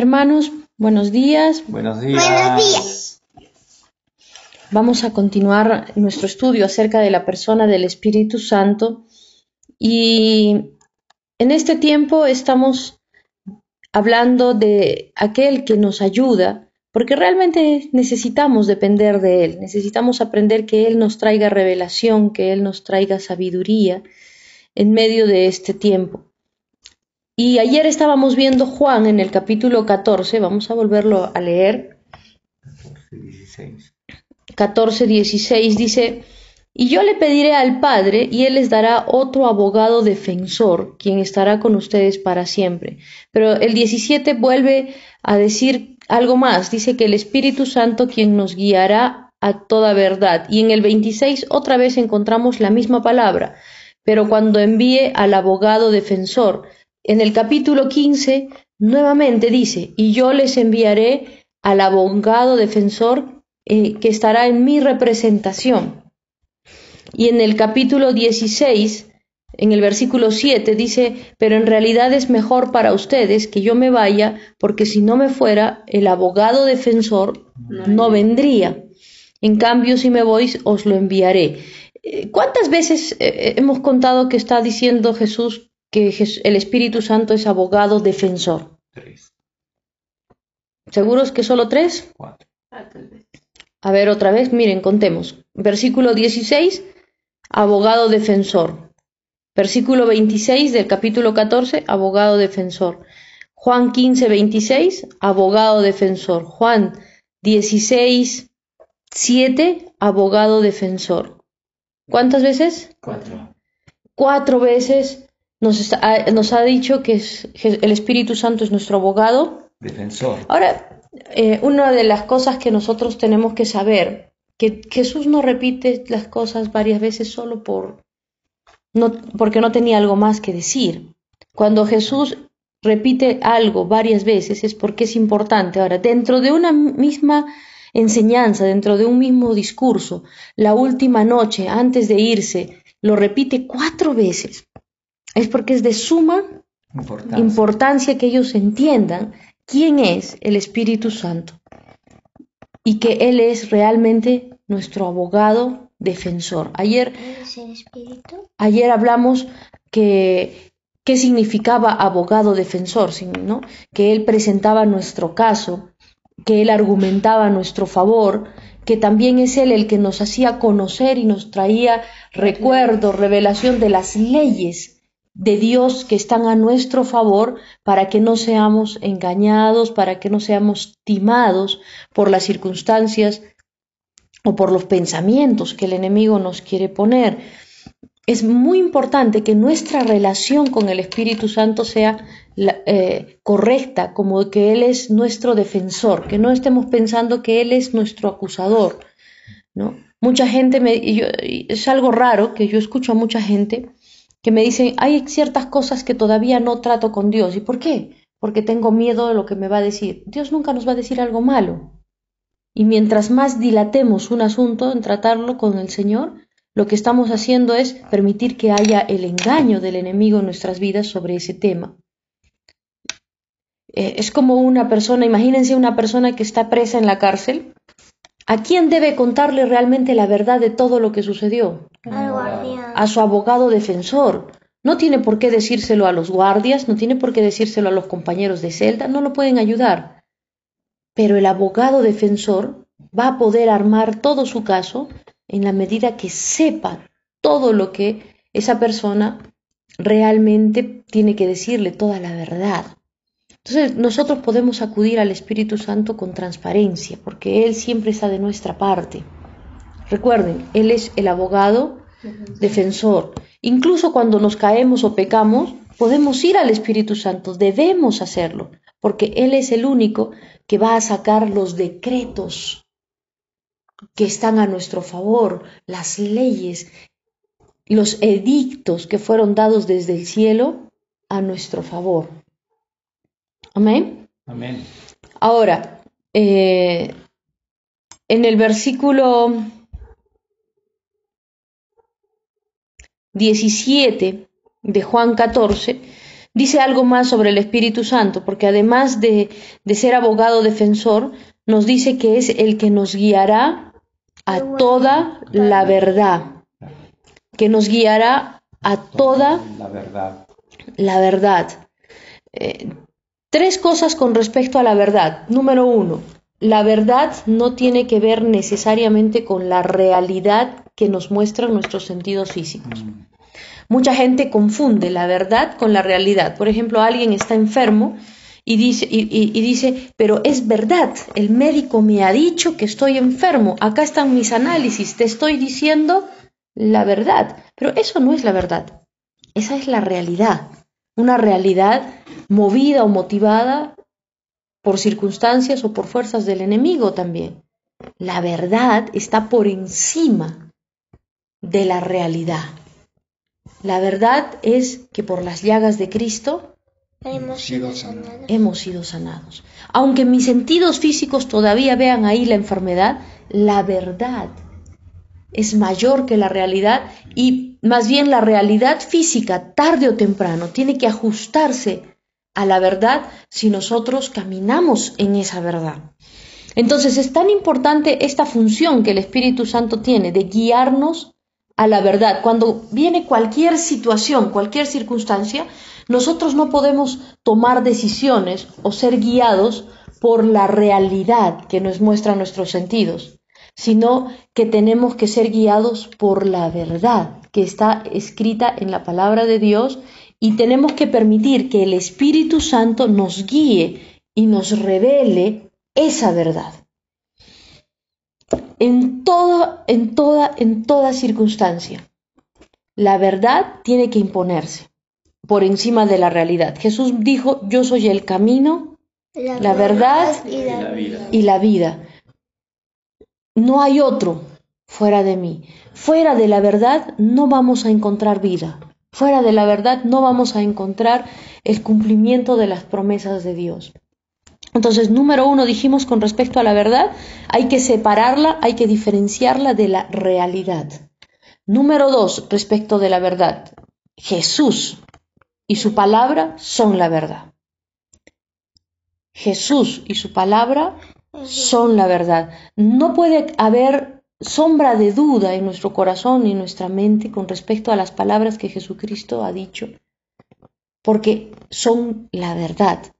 Hermanos, buenos días. Buenos días. Buenos días. Vamos a continuar nuestro estudio acerca de la persona del Espíritu Santo y en este tiempo estamos hablando de aquel que nos ayuda, porque realmente necesitamos depender de Él, necesitamos aprender que Él nos traiga revelación, que Él nos traiga sabiduría en medio de este tiempo. Y ayer estábamos viendo Juan en el capítulo 14, vamos a volverlo a leer. 16. 14, 16 dice, y yo le pediré al Padre y Él les dará otro abogado defensor, quien estará con ustedes para siempre. Pero el 17 vuelve a decir algo más, dice que el Espíritu Santo quien nos guiará a toda verdad. Y en el 26 otra vez encontramos la misma palabra, pero cuando envíe al abogado defensor, en el capítulo 15 nuevamente dice, y yo les enviaré al abogado defensor eh, que estará en mi representación. Y en el capítulo 16, en el versículo 7, dice, pero en realidad es mejor para ustedes que yo me vaya, porque si no me fuera, el abogado defensor no vendría. En cambio, si me voy, os lo enviaré. Eh, ¿Cuántas veces eh, hemos contado que está diciendo Jesús que el Espíritu Santo es abogado defensor. Tres. ¿Seguros que solo tres? Cuatro. A ver, otra vez, miren, contemos. Versículo 16, abogado defensor. Versículo 26 del capítulo 14, abogado defensor. Juan 15, 26, abogado defensor. Juan 16, 7, abogado defensor. ¿Cuántas veces? Cuatro. Cuatro veces nos, ha, nos ha dicho que es, el Espíritu Santo es nuestro abogado. Defensor. Ahora, eh, una de las cosas que nosotros tenemos que saber, que Jesús no repite las cosas varias veces solo por, no, porque no tenía algo más que decir. Cuando Jesús repite algo varias veces es porque es importante. Ahora, dentro de una misma enseñanza, dentro de un mismo discurso, la última noche, antes de irse, lo repite cuatro veces es porque es de suma Importancia. importancia que ellos entiendan quién es el Espíritu Santo y que Él es realmente nuestro abogado defensor. Ayer, ¿Es el espíritu? ayer hablamos que qué significaba abogado defensor, ¿no? que Él presentaba nuestro caso, que Él argumentaba a nuestro favor, que también es Él el que nos hacía conocer y nos traía recuerdo, revelación de las leyes de Dios que están a nuestro favor para que no seamos engañados, para que no seamos timados por las circunstancias o por los pensamientos que el enemigo nos quiere poner. Es muy importante que nuestra relación con el Espíritu Santo sea eh, correcta, como que Él es nuestro defensor, que no estemos pensando que Él es nuestro acusador. ¿no? Mucha gente, me, es algo raro que yo escucho a mucha gente que me dicen, hay ciertas cosas que todavía no trato con Dios. ¿Y por qué? Porque tengo miedo de lo que me va a decir. Dios nunca nos va a decir algo malo. Y mientras más dilatemos un asunto en tratarlo con el Señor, lo que estamos haciendo es permitir que haya el engaño del enemigo en nuestras vidas sobre ese tema. Eh, es como una persona, imagínense una persona que está presa en la cárcel. ¿A quién debe contarle realmente la verdad de todo lo que sucedió? Al guardián. a su abogado defensor. No tiene por qué decírselo a los guardias, no tiene por qué decírselo a los compañeros de celda, no lo pueden ayudar. Pero el abogado defensor va a poder armar todo su caso en la medida que sepa todo lo que esa persona realmente tiene que decirle, toda la verdad. Entonces nosotros podemos acudir al Espíritu Santo con transparencia, porque Él siempre está de nuestra parte. Recuerden, Él es el abogado defensor. Incluso cuando nos caemos o pecamos, podemos ir al Espíritu Santo, debemos hacerlo, porque Él es el único que va a sacar los decretos que están a nuestro favor, las leyes, los edictos que fueron dados desde el cielo a nuestro favor. Amén. Amén. Ahora, eh, en el versículo 17 de Juan 14, dice algo más sobre el Espíritu Santo, porque además de, de ser abogado defensor, nos dice que es el que nos guiará a toda la verdad, que nos guiará a toda La verdad. la verdad. Eh, tres cosas con respecto a la verdad. Número uno, la verdad no tiene que ver necesariamente con la realidad que nos muestran nuestros sentidos físicos. Mm. Mucha gente confunde la verdad con la realidad. Por ejemplo, alguien está enfermo y dice, y, y- y dice, pero es verdad, el médico me ha dicho que estoy enfermo, acá están mis análisis, te estoy diciendo la verdad. Pero eso no es la verdad, esa es la realidad. Una realidad movida o motivada por circunstancias o por fuerzas del enemigo también. La verdad está por encima de la realidad. La verdad es que por las llagas de Cristo Hemos sido sanados. hemos sido sanados. Aunque mis sentidos físicos todavía vean ahí la enfermedad, la verdad es mayor que la realidad y más bien la realidad física, tarde o temprano, tiene que ajustarse a la verdad si nosotros caminamos en esa verdad. Entonces es tan importante esta función que el Espíritu Santo tiene de guiarnos a la verdad. Cuando viene cualquier situación, cualquier circunstancia, nosotros no podemos tomar decisiones o ser guiados por la realidad que nos muestran nuestros sentidos, sino que tenemos que ser guiados por la verdad que está escrita en la palabra de Dios y tenemos que permitir que el Espíritu Santo nos guíe y nos revele esa verdad. En toda, en toda, en toda circunstancia, la verdad tiene que imponerse por encima de la realidad. Jesús dijo, yo soy el camino La verdad y la vida. y la vida. No hay otro fuera de mí. Fuera de la verdad no vamos a encontrar vida. Fuera de la verdad no vamos a encontrar el cumplimiento de las promesas de Dios. Entonces, número uno, dijimos con respecto a la verdad, hay que separarla, hay que diferenciarla de la realidad. Número dos, respecto de la verdad, Jesús y su palabra son la verdad. Jesús y su palabra son la verdad. No puede haber sombra de duda en nuestro corazón y nuestra mente con respecto a las palabras que Jesucristo ha dicho, porque son la verdad.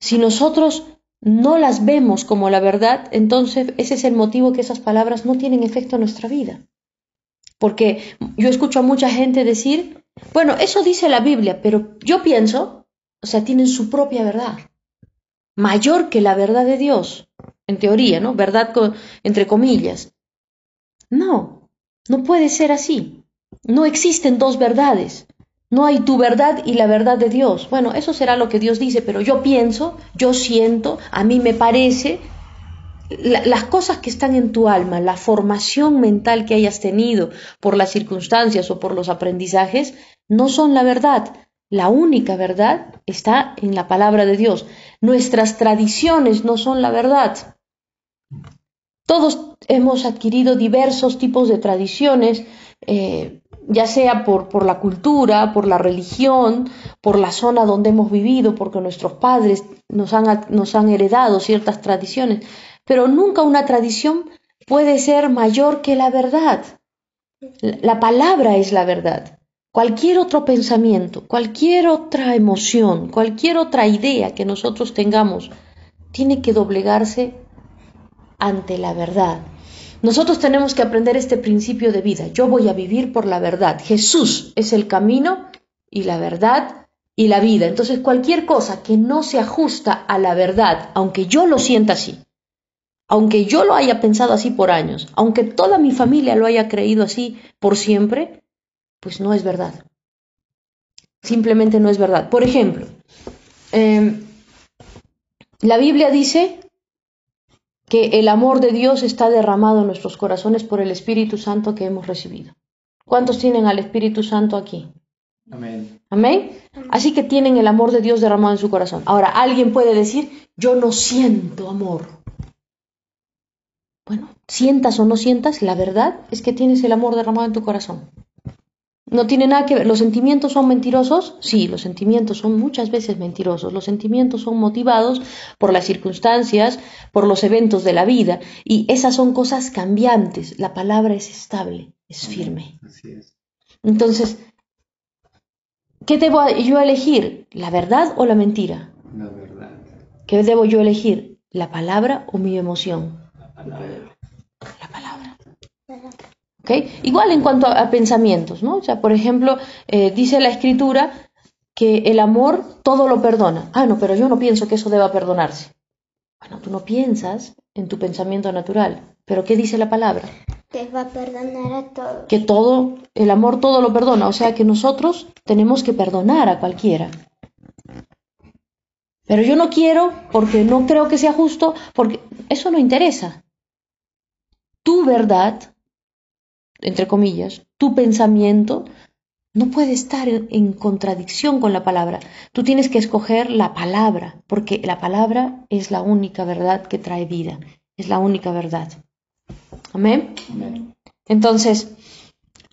Si nosotros no las vemos como la verdad, entonces ese es el motivo que esas palabras no tienen efecto en nuestra vida. Porque yo escucho a mucha gente decir, bueno, eso dice la Biblia, pero yo pienso, o sea, tienen su propia verdad, mayor que la verdad de Dios, en teoría, ¿no? Verdad entre comillas. No, no puede ser así. No existen dos verdades. No hay tu verdad y la verdad de Dios. Bueno, eso será lo que Dios dice, pero yo pienso, yo siento, a mí me parece, la- las cosas que están en tu alma, la formación mental que hayas tenido por las circunstancias o por los aprendizajes, no son la verdad. La única verdad está en la palabra de Dios. Nuestras tradiciones no son la verdad. Todos hemos adquirido diversos tipos de tradiciones, eh, ya sea por, la cultura, por la religión, por la zona donde hemos vivido, porque nuestros padres nos han, nos han heredado ciertas tradiciones, pero nunca una tradición puede ser mayor que la verdad. La palabra es la verdad. Cualquier otro pensamiento, cualquier otra emoción, cualquier otra idea que nosotros tengamos, tiene que doblegarse ante la verdad. Nosotros tenemos que aprender este principio de vida. Yo voy a vivir por la verdad. Jesús es el camino y la verdad y la vida. Entonces cualquier cosa que no se ajusta a la verdad, aunque yo lo sienta así, aunque yo lo haya pensado así por años, aunque toda mi familia lo haya creído así por siempre, pues no es verdad. Simplemente no es verdad. Por ejemplo, eh, la Biblia dice que el amor de Dios está derramado en nuestros corazones por el Espíritu Santo que hemos recibido. ¿Cuántos tienen al Espíritu Santo aquí? Amén. Amén. Así que tienen el amor de Dios derramado en su corazón. Ahora, alguien puede decir, yo no siento amor. Bueno, sientas o no sientas, la verdad es que tienes el amor derramado en tu corazón. No tiene nada que ver. ¿Los sentimientos son mentirosos? Sí, los sentimientos son muchas veces mentirosos. Los sentimientos son motivados por las circunstancias, por los eventos de la vida. Y esas son cosas cambiantes. La palabra es estable, es firme. Así es. Entonces, ¿qué debo yo elegir? ¿La verdad o la mentira? La verdad. ¿Qué debo yo elegir? ¿La palabra o mi emoción? La palabra. La palabra. ¿Ok? Igual en cuanto a, a pensamientos, ¿no? O sea, por ejemplo, eh, dice la escritura que el amor todo lo perdona. Ah, no, pero yo no pienso que eso deba perdonarse. Bueno, tú no piensas en tu pensamiento natural, pero ¿qué dice la palabra? Te va a perdonar a todos. Que todo, el amor todo lo perdona, o sea que nosotros tenemos que perdonar a cualquiera. Pero yo no quiero porque no creo que sea justo, porque eso no interesa. Tu verdad, entre comillas, tu pensamiento, no puede estar en, contradicción con la palabra. Tú tienes que escoger la palabra, porque la palabra es la única verdad que trae vida, es la única verdad. Amén. Amén. Entonces,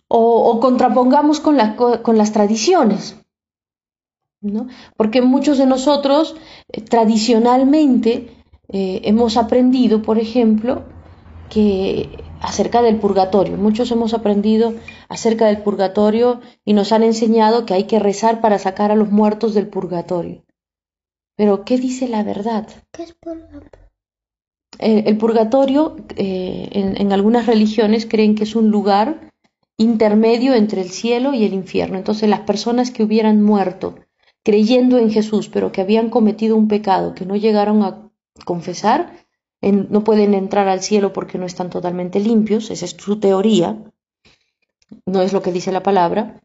o, o contrapongamos con, la con las tradiciones, ¿no? Porque muchos de nosotros eh, tradicionalmente eh, hemos aprendido, por ejemplo, que acerca del purgatorio, muchos hemos aprendido acerca del purgatorio y nos han enseñado que hay que rezar para sacar a los muertos del purgatorio. Pero, ¿qué dice la verdad? ¿Qué es por Eh, el purgatorio, eh, en, en algunas religiones creen que es un lugar intermedio entre el cielo y el infierno. Entonces las personas que hubieran muerto creyendo en Jesús, pero que habían cometido un pecado que no llegaron a confesar, no pueden entrar al cielo porque no están totalmente limpios, esa es su teoría, no es lo que dice la palabra,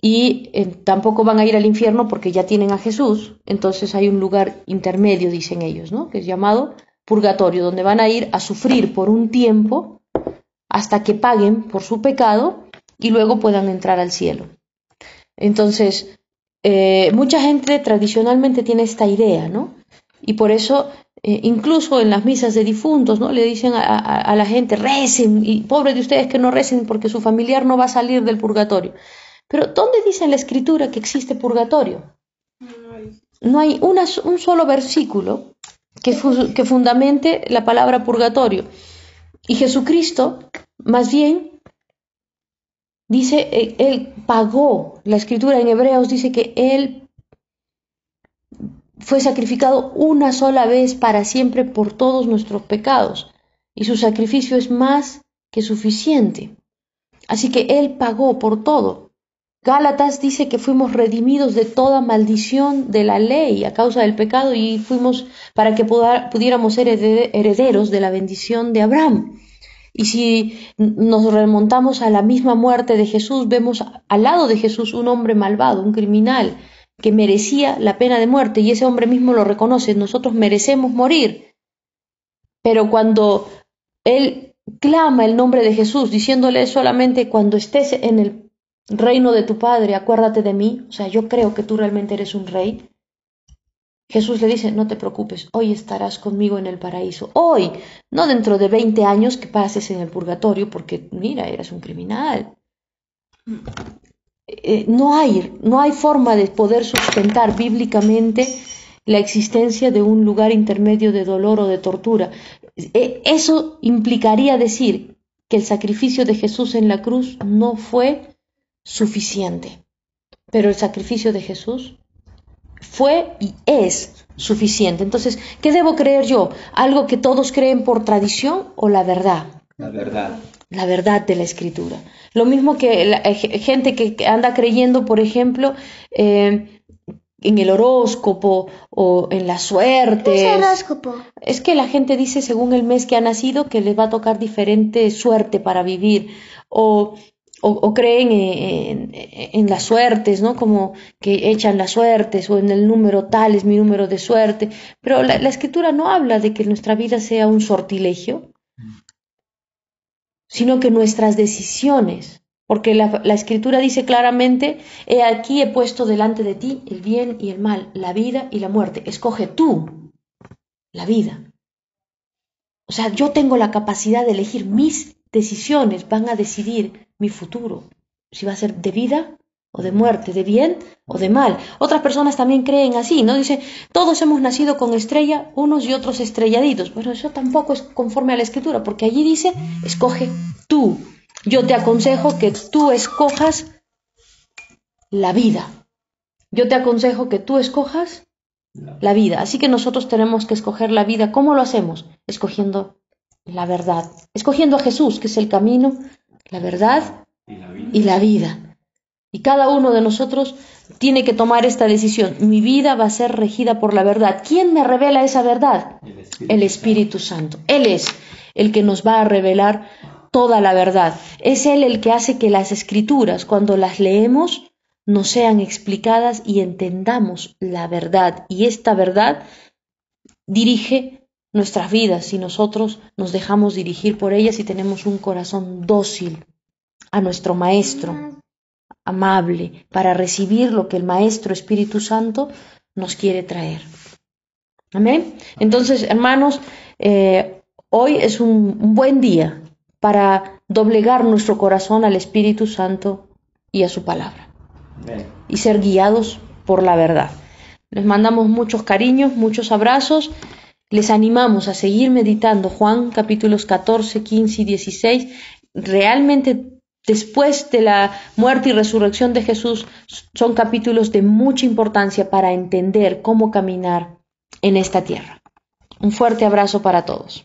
y eh, tampoco van a ir al infierno porque ya tienen a Jesús, entonces hay un lugar intermedio, dicen ellos, ¿no? que es llamado purgatorio, donde van a ir a sufrir por un tiempo hasta que paguen por su pecado y luego puedan entrar al cielo. Entonces, eh, mucha gente tradicionalmente tiene esta idea, ¿no? Y por eso, eh, incluso en las misas de difuntos, ¿no? Le dicen a, la gente, recen, y pobre de ustedes que no recen porque su familiar no va a salir del purgatorio. Pero, ¿dónde dice en la escritura que existe purgatorio? No hay un solo versículo que, que fundamente la palabra purgatorio. Y Jesucristo, más bien, dice, eh, Él pagó, la escritura en Hebreos dice que Él fue sacrificado una sola vez para siempre por todos nuestros pecados. Y su sacrificio es más que suficiente. Así que Él pagó por todo. Gálatas dice que fuimos redimidos de toda maldición de la ley a causa del pecado y fuimos para que pudiéramos ser herede- herederos de la bendición de Abraham. Y si nos remontamos a la misma muerte de Jesús, vemos al lado de Jesús un hombre malvado, un criminal, que merecía la pena de muerte y ese hombre mismo lo reconoce, nosotros merecemos morir. Pero cuando él clama el nombre de Jesús, diciéndole solamente cuando estés en el reino de tu Padre, acuérdate de mí, o sea, yo creo que tú realmente eres un rey. Jesús le dice, no te preocupes, hoy estarás conmigo en el paraíso. Hoy, no dentro de 20 años que pases en el purgatorio, porque mira, eres un criminal. Eh, no hay, no hay forma de poder sustentar bíblicamente la existencia de un lugar intermedio de dolor o de tortura. Eh, Eso implicaría decir que el sacrificio de Jesús en la cruz no fue suficiente, pero el sacrificio de Jesús fue y es suficiente. Entonces, ¿qué debo creer yo? ¿Algo que todos creen por tradición o la verdad? La verdad. La verdad de la escritura. Lo mismo que la eh, ge- gente que anda creyendo, por ejemplo, eh, en el horóscopo o en las ¿Qué suertes. es horóscopo? Es que la gente dice según el mes que ha nacido que les va a tocar diferente suerte para vivir o, o, o creen en, en- en las suertes, ¿no? Como que echan las suertes o en el número tal es mi número de suerte. Pero la, la escritura no habla de que nuestra vida sea un sortilegio, sino que nuestras decisiones, porque la, escritura dice claramente, he aquí he puesto delante de ti el bien y el mal, la vida y la muerte. Escoge tú la vida. O sea, yo tengo la capacidad de elegir mis decisiones, van a decidir mi futuro. si va a ser de vida o de muerte, de bien o de mal. Otras personas también creen así, ¿no? Dice, todos hemos nacido con estrella, unos y otros estrelladitos. Pero eso tampoco es conforme a la escritura, porque allí dice, escoge tú. Yo te aconsejo que tú escojas la vida. Yo te aconsejo que tú escojas la vida. Así que nosotros tenemos que escoger la vida. ¿Cómo lo hacemos? Escogiendo la verdad, escogiendo a Jesús, que es el camino, la verdad y la vida. Y cada uno de nosotros tiene que tomar esta decisión. Mi vida va a ser regida por la verdad. ¿Quién me revela esa verdad? El Espíritu, El Espíritu Santo. Él es el que nos va a revelar toda la verdad. Es Él el que hace que las escrituras, cuando las leemos, nos sean explicadas y entendamos la verdad. Y esta verdad dirige nuestras vidas si nosotros nos dejamos dirigir por ellas y tenemos un corazón dócil a nuestro Maestro, amable, para recibir lo que el Maestro Espíritu Santo nos quiere traer. Amén. Entonces, hermanos, eh, hoy es un, un buen día para doblegar nuestro corazón al Espíritu Santo y a su palabra Amén. y ser guiados por la verdad. Les mandamos muchos cariños, muchos abrazos. Les animamos a seguir meditando Juan capítulos 14, 15 y 16. Realmente después de la muerte y resurrección de Jesús son capítulos de mucha importancia para entender cómo caminar en esta tierra. Un fuerte abrazo para todos.